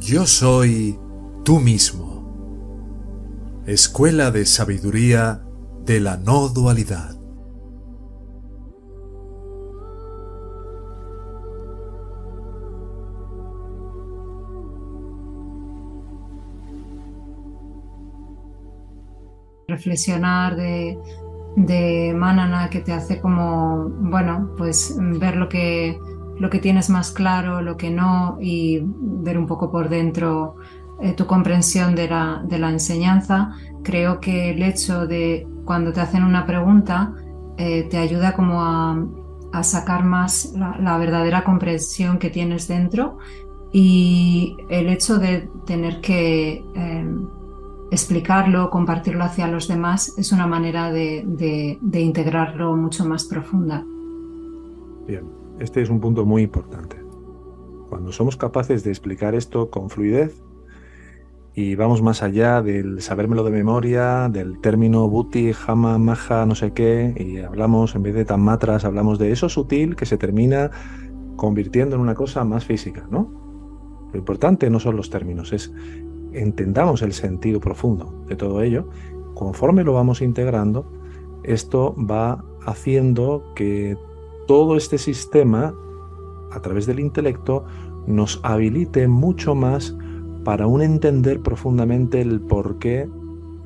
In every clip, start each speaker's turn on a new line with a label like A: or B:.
A: Yo soy tú mismo. Escuela de Sabiduría de la No Dualidad.
B: reflexionar de, de Manana que te hace como, bueno, pues ver lo que, lo que tienes más claro, lo que no, y ver un poco por dentro eh, tu comprensión de la, enseñanza. Creo que el hecho de cuando te hacen una pregunta eh, te ayuda como a, sacar más la, verdadera comprensión que tienes dentro y el hecho de tener que... Eh, explicarlo, compartirlo hacia los demás, es una manera de, de, de, integrarlo mucho más profunda.
C: Bien, este es un punto muy importante. Cuando somos capaces de explicar esto con fluidez y vamos más allá del sabérmelo de memoria, del término buti, jama, maja, no sé qué, y hablamos, en vez de tan matras, hablamos de eso sutil que se termina convirtiendo en una cosa más física, ¿no? Lo importante no son los términos, es entendamos el sentido profundo de todo ello, conforme lo vamos integrando, esto va haciendo que todo este sistema, a través del intelecto, nos habilite mucho más para un entender profundamente el porqué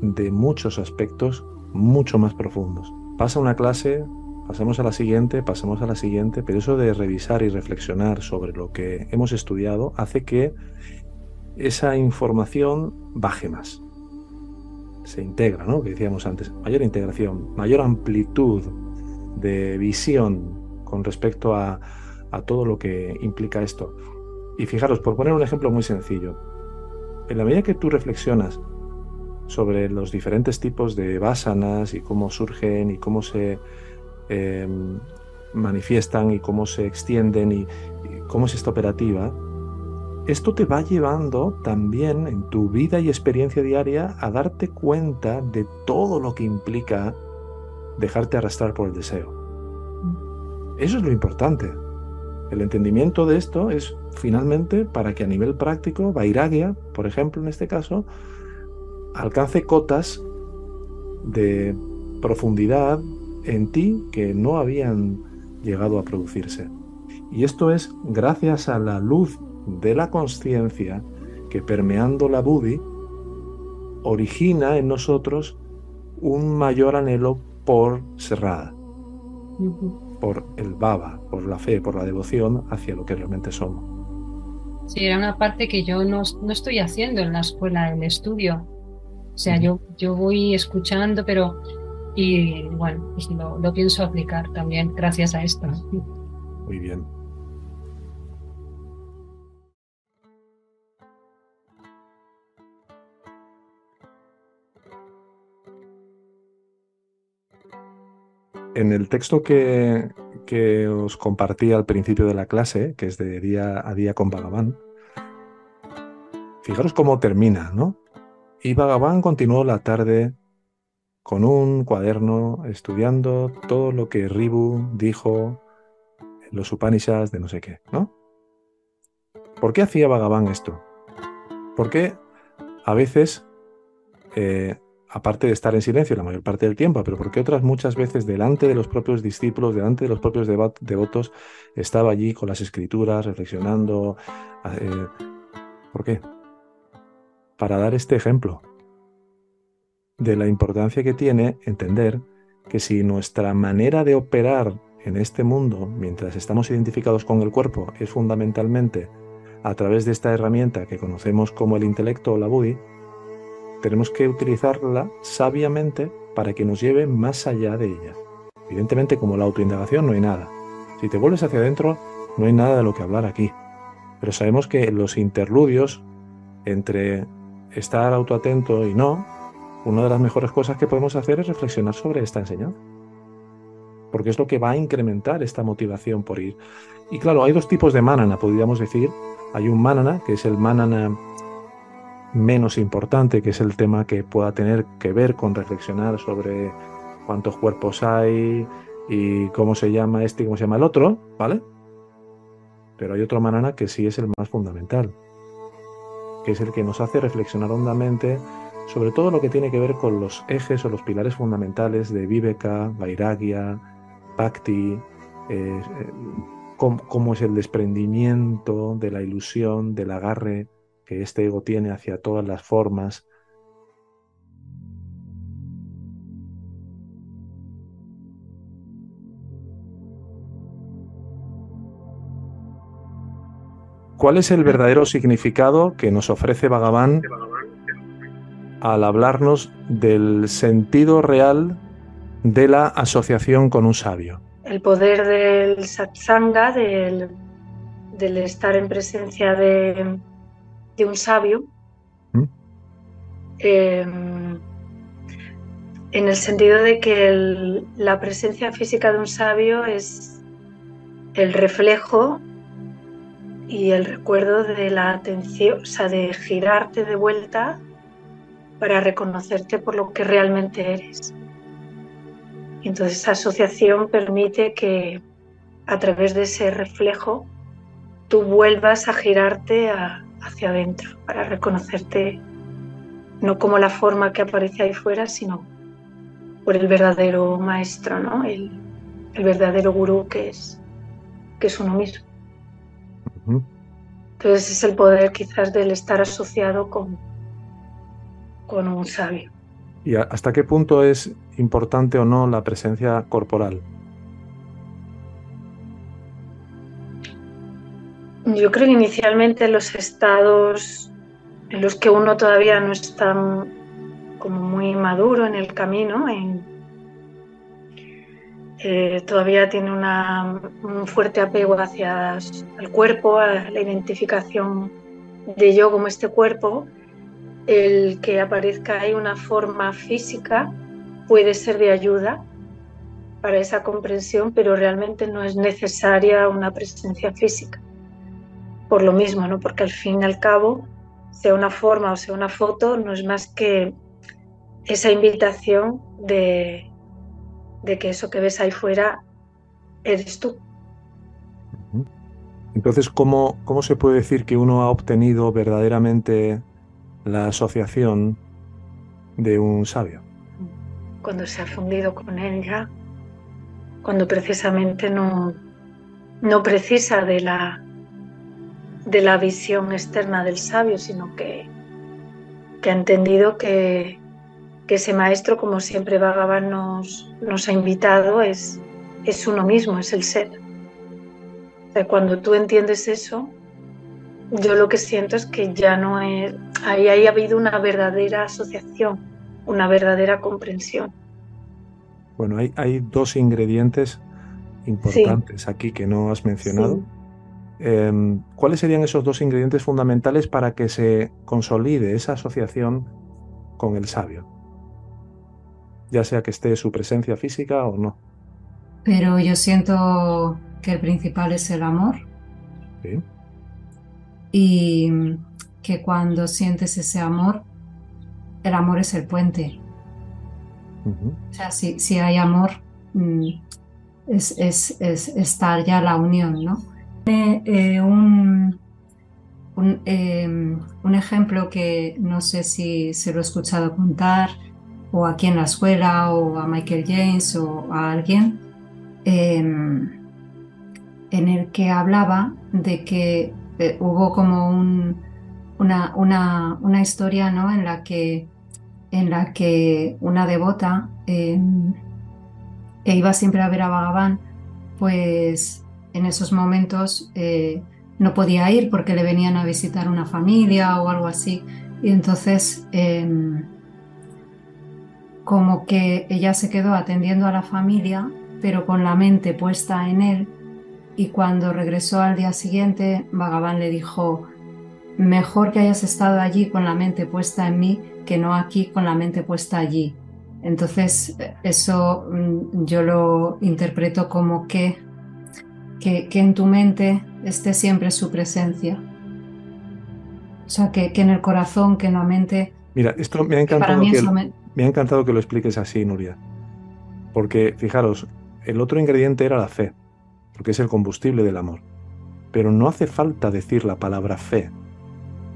C: de muchos aspectos mucho más profundos. Pasa una clase, pasamos a la siguiente, pasamos a la siguiente, pero eso de revisar y reflexionar sobre lo que hemos estudiado hace que esa información baje más. Se integra, ¿no? Que decíamos antes, mayor integración, mayor amplitud de visión con respecto a, todo lo que implica esto. Y fijaros, por poner un ejemplo muy sencillo, en la medida que tú reflexionas sobre los diferentes tipos de vasanas y cómo surgen y cómo se eh, manifiestan y cómo se extienden y cómo es esta operativa, esto te va llevando también en tu vida y experiencia diaria a darte cuenta de todo lo que implica dejarte arrastrar por el deseo. Eso es lo importante. El entendimiento de esto es finalmente para que a nivel práctico, Vairagya, por ejemplo, en este caso, alcance cotas de profundidad en ti que no habían llegado a producirse. Y esto es gracias a la luz de la conciencia que permeando la buddhi origina en nosotros un mayor anhelo por Serrada, por el baba, por la fe, por la devoción hacia lo que realmente somos.
D: Sí, era una parte que yo no, no estoy haciendo en la escuela, el estudio. O sea, yo, yo voy escuchando, pero y bueno, pues lo, lo pienso aplicar también gracias a esto.
C: Muy bien. En el texto que, que, os compartí al principio de la clase, que es de día a día con Bhagavan, fijaros cómo termina, ¿no? Y Bhagavan continuó la tarde con un cuaderno estudiando todo lo que Ribu dijo en los Upanishads de no sé qué, ¿no? ¿Por qué hacía Bhagavan esto? Porque a veces eh, aparte de estar en silencio la mayor parte del tiempo, pero porque otras muchas veces delante de los propios discípulos, delante de los propios devotos, estaba allí con las escrituras, reflexionando. Eh, ¿Por qué? Para dar este ejemplo de la importancia que tiene entender que si nuestra manera de operar en este mundo, mientras estamos identificados con el cuerpo, es fundamentalmente a través de esta herramienta que conocemos como el intelecto o la buddhi, tenemos que utilizarla sabiamente para que nos lleve más allá de ella. Evidentemente, como la autoindagación no hay nada. Si te vuelves hacia adentro, no hay nada de lo que hablar aquí. Pero sabemos que los interludios entre estar autoatento y no, una de las mejores cosas que podemos hacer es reflexionar sobre esta enseñanza. Porque es lo que va a incrementar esta motivación por ir. Y claro, hay dos tipos de manana, podríamos decir. Hay un manana, que es el manana menos importante, que es el tema que pueda tener que ver con reflexionar sobre cuántos cuerpos hay y cómo se llama este y cómo se llama el otro, ¿vale? Pero hay otro manana que sí es el más fundamental. que es el que nos hace reflexionar hondamente sobre todo lo que tiene que ver con los ejes o los pilares fundamentales de Viveka, Vairagya, Bhakti, eh, eh, cómo, es el desprendimiento de la ilusión, del agarre que este ego tiene hacia todas las formas. ¿Cuál es el verdadero significado que nos ofrece Bhagavan al hablarnos del sentido real de la asociación con un sabio?
E: el poder del satsanga, del, estar en presencia de, un sabio, ¿Mm? em, en el sentido de que la presencia física de un sabio es el reflejo y el recuerdo de la atención, o sea, de girarte de vuelta para reconocerte por lo que realmente eres. Entonces esa asociación permite que a través de ese reflejo tú vuelvas a girarte hacia adentro para reconocerte no como la forma que aparece ahí fuera, sino por el verdadero maestro, ¿no? el, verdadero gurú que es, que es uno mismo. Entonces es el poder quizás del estar asociado con, con un sabio.
C: ¿Y hasta qué punto es importante o no la presencia corporal?
E: Yo creo que inicialmente los estados en los que uno todavía no está como muy maduro en el camino, eh, todavía tiene un fuerte apego hacia el cuerpo, a la identificación de yo como este cuerpo, el que aparezca ahí una forma física puede ser de ayuda para esa comprensión, pero realmente no es necesaria una presencia física. Por lo mismo, ¿no? Porque al fin y al cabo, sea una forma o sea una foto, no es más que esa invitación de, de que eso que ves ahí fuera eres tú.
C: Entonces, ¿cómo, ¿cómo se puede decir que uno ha obtenido verdaderamente la asociación de un sabio.
E: Cuando se ha fundido con él ya, cuando precisamente no, no precisa de la, de la visión externa del sabio, sino que, que ha entendido que, que ese maestro, como siempre Bhagavan nos, nos ha invitado, es, es uno mismo, es el ser. cuando tú entiendes eso, yo lo que siento es que ya no es, ahí ha habido una verdadera asociación, una verdadera comprensión.
C: Bueno, hay, hay dos ingredientes importantes aquí que no has mencionado. Em, ¿Cuáles serían esos dos ingredientes fundamentales para que se consolide esa asociación con el sabio? Ya sea que esté su presencia física o no.
B: Pero yo siento que el principal es el amor. Sí y que cuando sientes ese amor, el amor es el puente. O sea, si, hay amor, mm, es, es, estar ya la unión, ¿no? Eh, un, em, un, ejemplo que no sé si se lo he escuchado contar, o aquí en la escuela, o a Michael James, o a alguien, em, en el que hablaba de que eh, hubo como una, una, historia ¿no? en, la que, en la que una devota em, que iba siempre a ver a Bhagavan, pues en esos momentos eh, no podía ir porque le venían a visitar una familia o algo así. Y entonces em, como que ella se quedó atendiendo a la familia, pero con la mente puesta en él y cuando regresó al día siguiente, Bhagavan le dijo, mejor que hayas estado allí con la mente puesta en mí que no aquí con la mente puesta allí. Entonces, eso mm, yo lo interpreto como que, que, en tu mente esté siempre su presencia. O sea, que, que en el corazón, que en la mente...
C: Mira, esto me ha encantado, que, me ha encantado que lo expliques así, Nuria. Porque, fijaros, el otro ingrediente era la fe porque es el combustible del amor. Pero no hace falta decir la palabra fe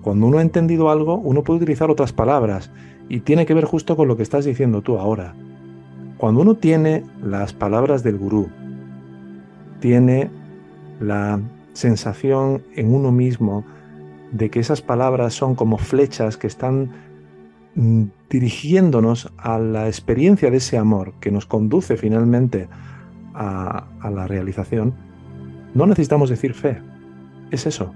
C: Cuando uno ha entendido algo, uno puede utilizar otras palabras y tiene que ver justo con lo que estás diciendo tú ahora. Cuando uno tiene las palabras del gurú, tiene la sensación en uno mismo de que esas palabras son como flechas que están mm, dirigiéndonos a la experiencia de ese amor que nos conduce finalmente a, la realización, no necesitamos decir fe. Es eso.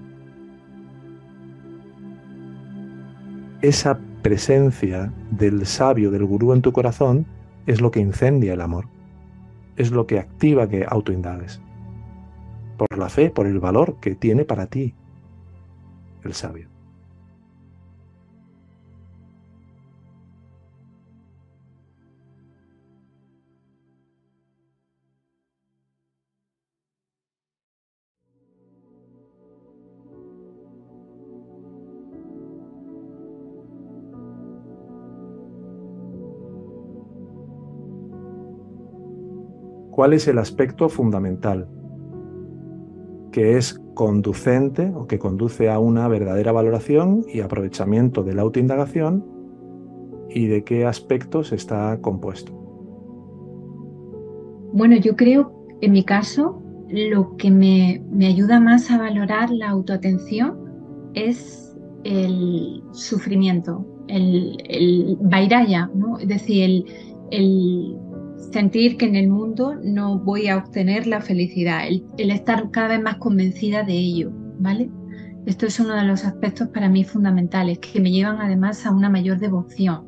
C: Esa presencia del sabio, del gurú en tu corazón, es lo que incendia el amor. Es lo que activa que autoindagues. Por la fe, por el valor que tiene para ti el sabio. ¿Cuál es el aspecto fundamental que es conducente o que conduce a una verdadera valoración y aprovechamiento de la autoindagación y de qué aspectos está compuesto?
F: Bueno, yo creo, en mi caso, lo que me, ayuda más a valorar la autoatención es el sufrimiento, el, el ¿no? es decir, el, el sentir que en el mundo no voy a obtener la felicidad, el, estar cada vez más convencida de ello, ¿vale? Esto es uno de los aspectos para mí fundamentales, que me llevan además a una mayor devoción.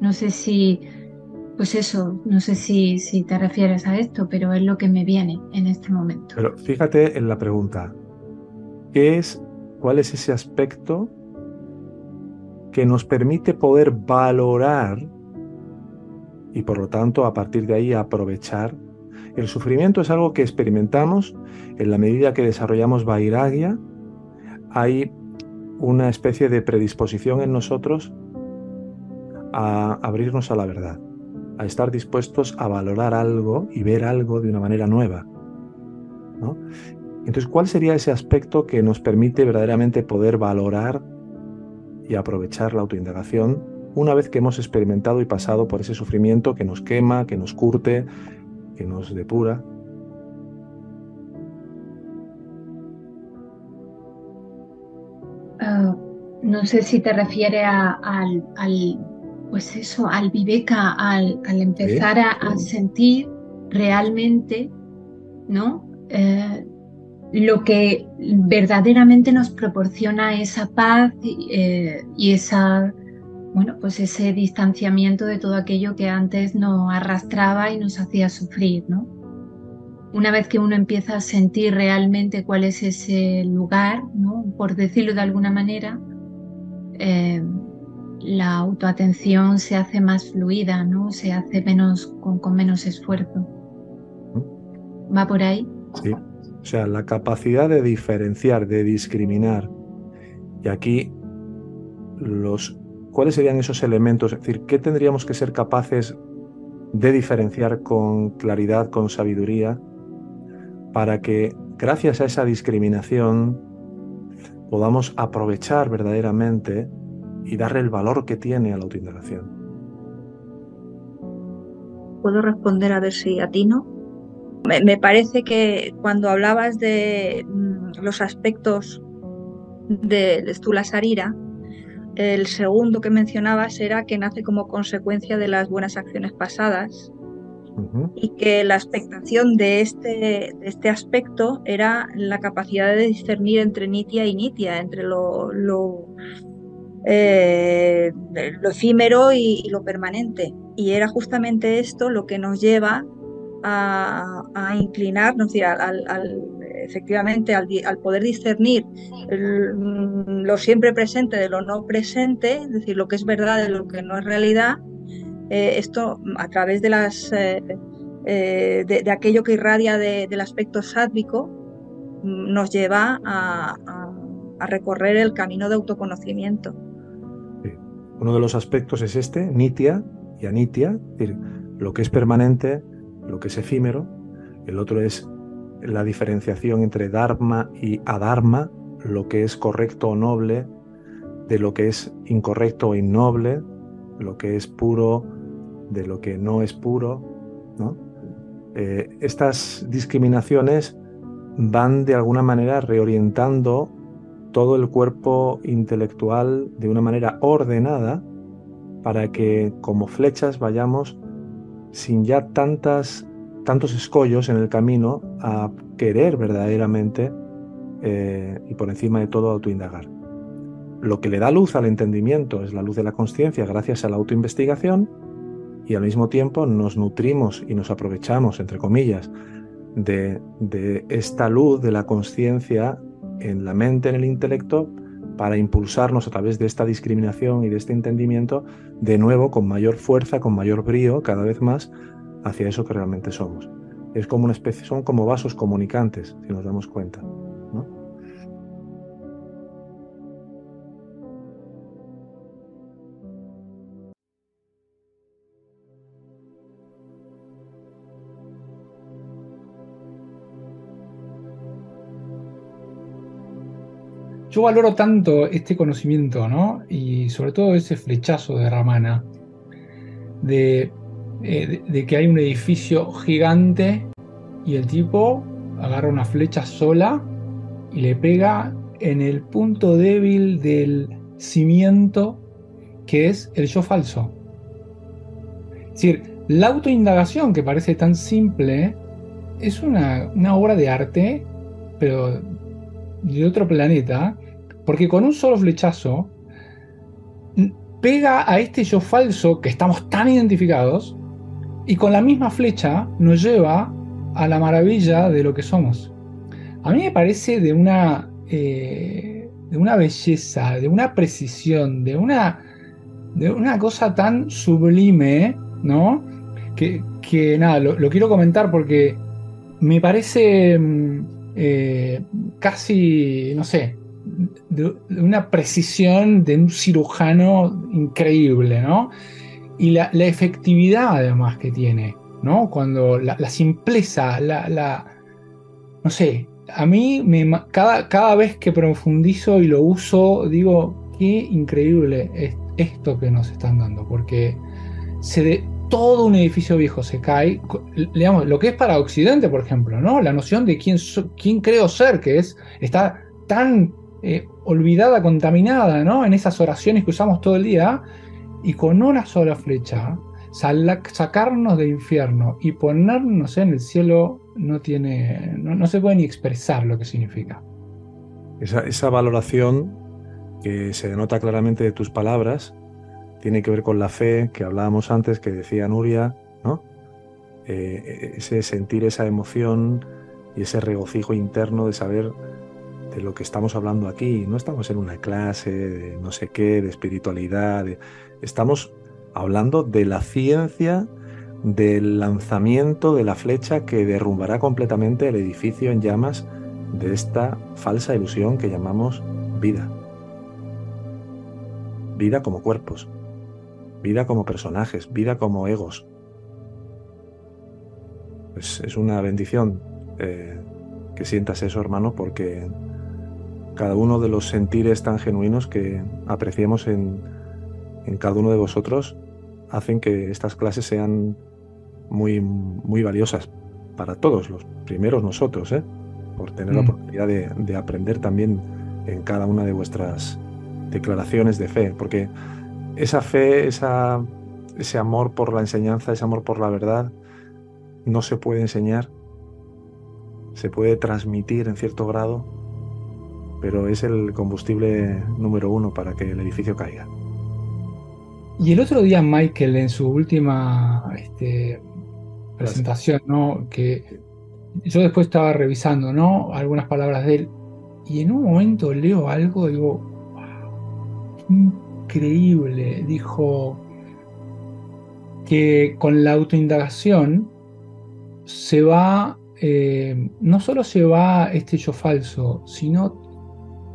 F: No sé si, pues eso, no sé si, si te refieres a esto, pero es lo que me viene en este momento.
C: Pero fíjate en la pregunta, ¿qué es, cuál es ese aspecto que nos permite poder valorar y por lo tanto a partir de ahí aprovechar. El sufrimiento es algo que experimentamos en la medida que desarrollamos vairagya. Hay una especie de predisposición en nosotros a abrirnos a la verdad, a estar dispuestos a valorar algo y ver algo de una manera nueva. Entonces, ¿cuál sería ese aspecto que nos permite verdaderamente poder valorar y aprovechar la autoindagación una vez que hemos experimentado y pasado por ese sufrimiento que nos quema, que nos curte, que nos depura.
F: Ah, no sé si te refieres al, pues eso, al viveka, al, empezar a, sentir realmente, ¿no? Eh, lo que verdaderamente nos proporciona esa paz y eh, esa bueno, pues ese distanciamiento de todo aquello que antes nos arrastraba y nos hacía sufrir, ¿no? Una vez que uno empieza a sentir realmente cuál es ese lugar, ¿no? Por decirlo de alguna manera, eh, la autoatención se hace más fluida, ¿no? Se hace menos con, con menos esfuerzo. ¿Va por ahí?
C: Sí. O sea, la capacidad de diferenciar, de discriminar. Y aquí los ¿cuáles serían esos elementos? Es decir, ¿qué tendríamos que ser capaces de diferenciar con claridad, con sabiduría, para que gracias a esa discriminación podamos aprovechar verdaderamente y darle el valor que tiene a la autoindagación?
G: ¿Puedo responder a ver si atino? Me, me parece que cuando hablabas de mm, los aspectos del Stula Sarira, el segundo que mencionabas era que nace como consecuencia de las buenas acciones pasadas y que la expectación de este, este aspecto era la capacidad de discernir entre nitia y nitia, entre lo, lo, eh, efímero y, lo permanente. Y era justamente esto lo que nos lleva a, inclinarnos, al, efectivamente al, poder discernir mm, lo siempre presente de lo no presente, es decir, lo que es verdad de lo que no es realidad, eh, esto a través de, las, eh, eh, de, aquello que irradia del aspecto sádvico mm, nos lleva a, recorrer el camino de autoconocimiento.
C: Uno de los aspectos es este, nitia y anitia, es decir, lo que es permanente, lo que es efímero, el otro es la diferenciación entre Dharma y Adharma, lo que es correcto o noble, de lo que es incorrecto o innoble, lo que es puro, de lo que no es puro. Eh, estas discriminaciones van de alguna manera reorientando todo el cuerpo intelectual de una manera ordenada para que como flechas vayamos sin ya tantas, tantos escollos en el camino a querer verdaderamente eh, y por encima de todo autoindagar. Lo que le da luz al entendimiento es la luz de la conciencia gracias a la autoinvestigación y al mismo tiempo nos nutrimos y nos aprovechamos, entre comillas, de, de esta luz de la conciencia en la mente, en el intelecto, para impulsarnos a través de esta discriminación y de este entendimiento, de nuevo con mayor fuerza, con mayor brío, cada vez más, hacia eso que realmente somos. Es como una especie, son como vasos comunicantes, si nos damos cuenta.
H: yo valoro tanto este conocimiento, ¿no? Y sobre todo ese flechazo de Ramana, de, eh, de, que hay un edificio gigante y el tipo agarra una flecha sola y le pega en el punto débil del cimiento que es el yo falso. Es decir, la autoindagación que parece tan simple es una, una obra de arte, pero de otro planeta, porque con un solo flechazo pega a este yo falso que estamos tan identificados y con la misma flecha nos lleva a la maravilla de lo que somos. A mí me parece de una, eh, de una belleza, de una precisión, de una, de una cosa tan sublime, ¿no? Que, nada, lo, quiero comentar porque me parece mm, eh, casi, no sé, de, una precisión de un cirujano increíble, ¿no? Y la, efectividad además que tiene, ¿no? Cuando la, simpleza, la, no sé, a mí me, cada, cada vez que profundizo y lo uso, digo, qué increíble es esto que nos están dando, porque se de, todo un edificio viejo se cae, digamos, lo que es para Occidente, por ejemplo, ¿no? La noción de quién, quién creo ser, que es, está tan eh, olvidada, contaminada, ¿no? En esas oraciones que usamos todo el día, y con una sola flecha, sacarnos del infierno y ponernos en el cielo no tiene, no, se puede ni expresar lo que significa.
C: Esa, valoración que se denota claramente de tus palabras tiene que ver con la fe que hablábamos antes, que decía Nuria, ¿no? Eh, ese sentir esa emoción y ese regocijo interno de saber de lo que estamos hablando aquí. No estamos en una clase de no sé qué, de espiritualidad. Estamos hablando de la ciencia del lanzamiento de la flecha que derrumbará completamente el edificio en llamas de esta falsa ilusión que llamamos vida. Vida como cuerpos, vida como personajes, vida como egos. Pues es una bendición eh, que sientas eso, hermano, porque cada uno de los sentires tan genuinos que apreciamos en, cada uno de vosotros hacen que estas clases sean muy, muy valiosas para todos, los primeros nosotros, ¿eh? por tener la mm. oportunidad de, aprender también en cada una de vuestras declaraciones de fe, porque esa fe, esa, ese amor por la enseñanza, ese amor por la verdad, no se puede enseñar, se puede transmitir en cierto grado, pero es el combustible número uno para que el edificio caiga.
H: Y el otro día Michael en su última este, presentación, ¿no? que yo después estaba revisando ¿no? algunas palabras de él y en un momento leo algo digo, increíble, dijo que con la autoindagación se va, eh, no solo se va este yo falso, sino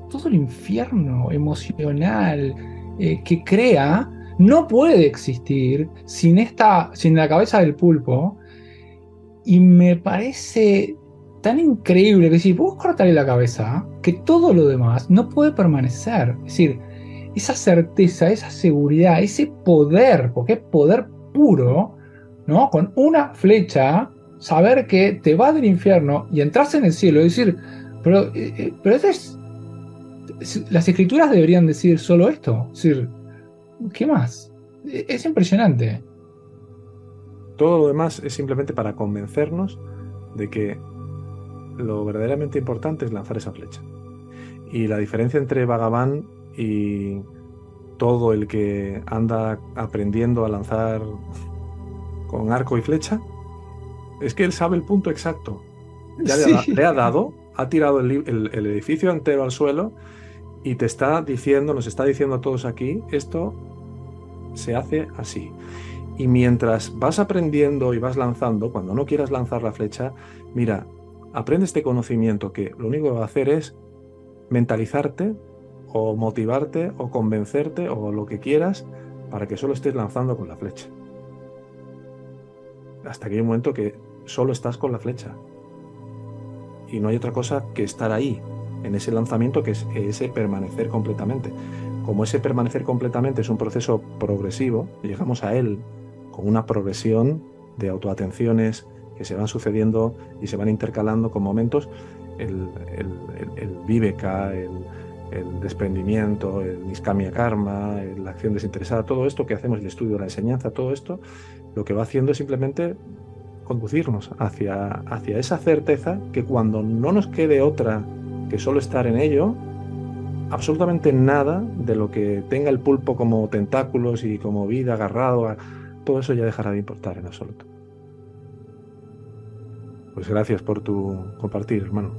H: todo el infierno emocional eh, que crea no puede existir sin, esta, sin la cabeza del pulpo. Y me parece tan increíble que si vos cortarle la cabeza, que todo lo demás no puede permanecer. Es decir, esa certeza, esa seguridad, ese poder, porque es poder puro, ¿no? Con una flecha, saber que te vas del infierno y entras en el cielo, y decir, pero, eh, eh, pero es, las escrituras deberían decir solo esto, es decir, ¿qué más? E, es impresionante.
C: Todo lo demás es simplemente para convencernos de que lo verdaderamente importante es lanzar esa flecha. Y la diferencia entre Vagabán y todo el que anda aprendiendo a lanzar con arco y flecha es que él sabe el punto exacto. Ya le, ha, dado, ha tirado el, edificio entero al suelo y te está diciendo, nos está diciendo a todos aquí, esto se hace así. Y mientras vas aprendiendo y vas lanzando, cuando no quieras lanzar la flecha, mira, aprende este conocimiento que lo único que va a hacer es mentalizarte o motivarte o convencerte o lo que quieras para que solo estés lanzando con la flecha. Hasta que hay un momento que solo estás con la flecha. Y no hay otra cosa que estar ahí, en ese lanzamiento, que es ese permanecer completamente. Como ese permanecer completamente es un proceso progresivo, llegamos a él con una progresión de autoatenciones que se van sucediendo y se van intercalando con momentos, el, el, el, viveka, el, desprendimiento, el niskamia karma, la acción desinteresada, todo esto que hacemos, el estudio la enseñanza, todo esto, lo que va haciendo es simplemente conducirnos hacia, hacia esa certeza que cuando no nos quede otra que solo estar en ello, absolutamente nada de lo que tenga el pulpo como tentáculos y como vida agarrado, todo eso ya dejará de importar en absoluto. Pues gracias por tu compartir, hermano.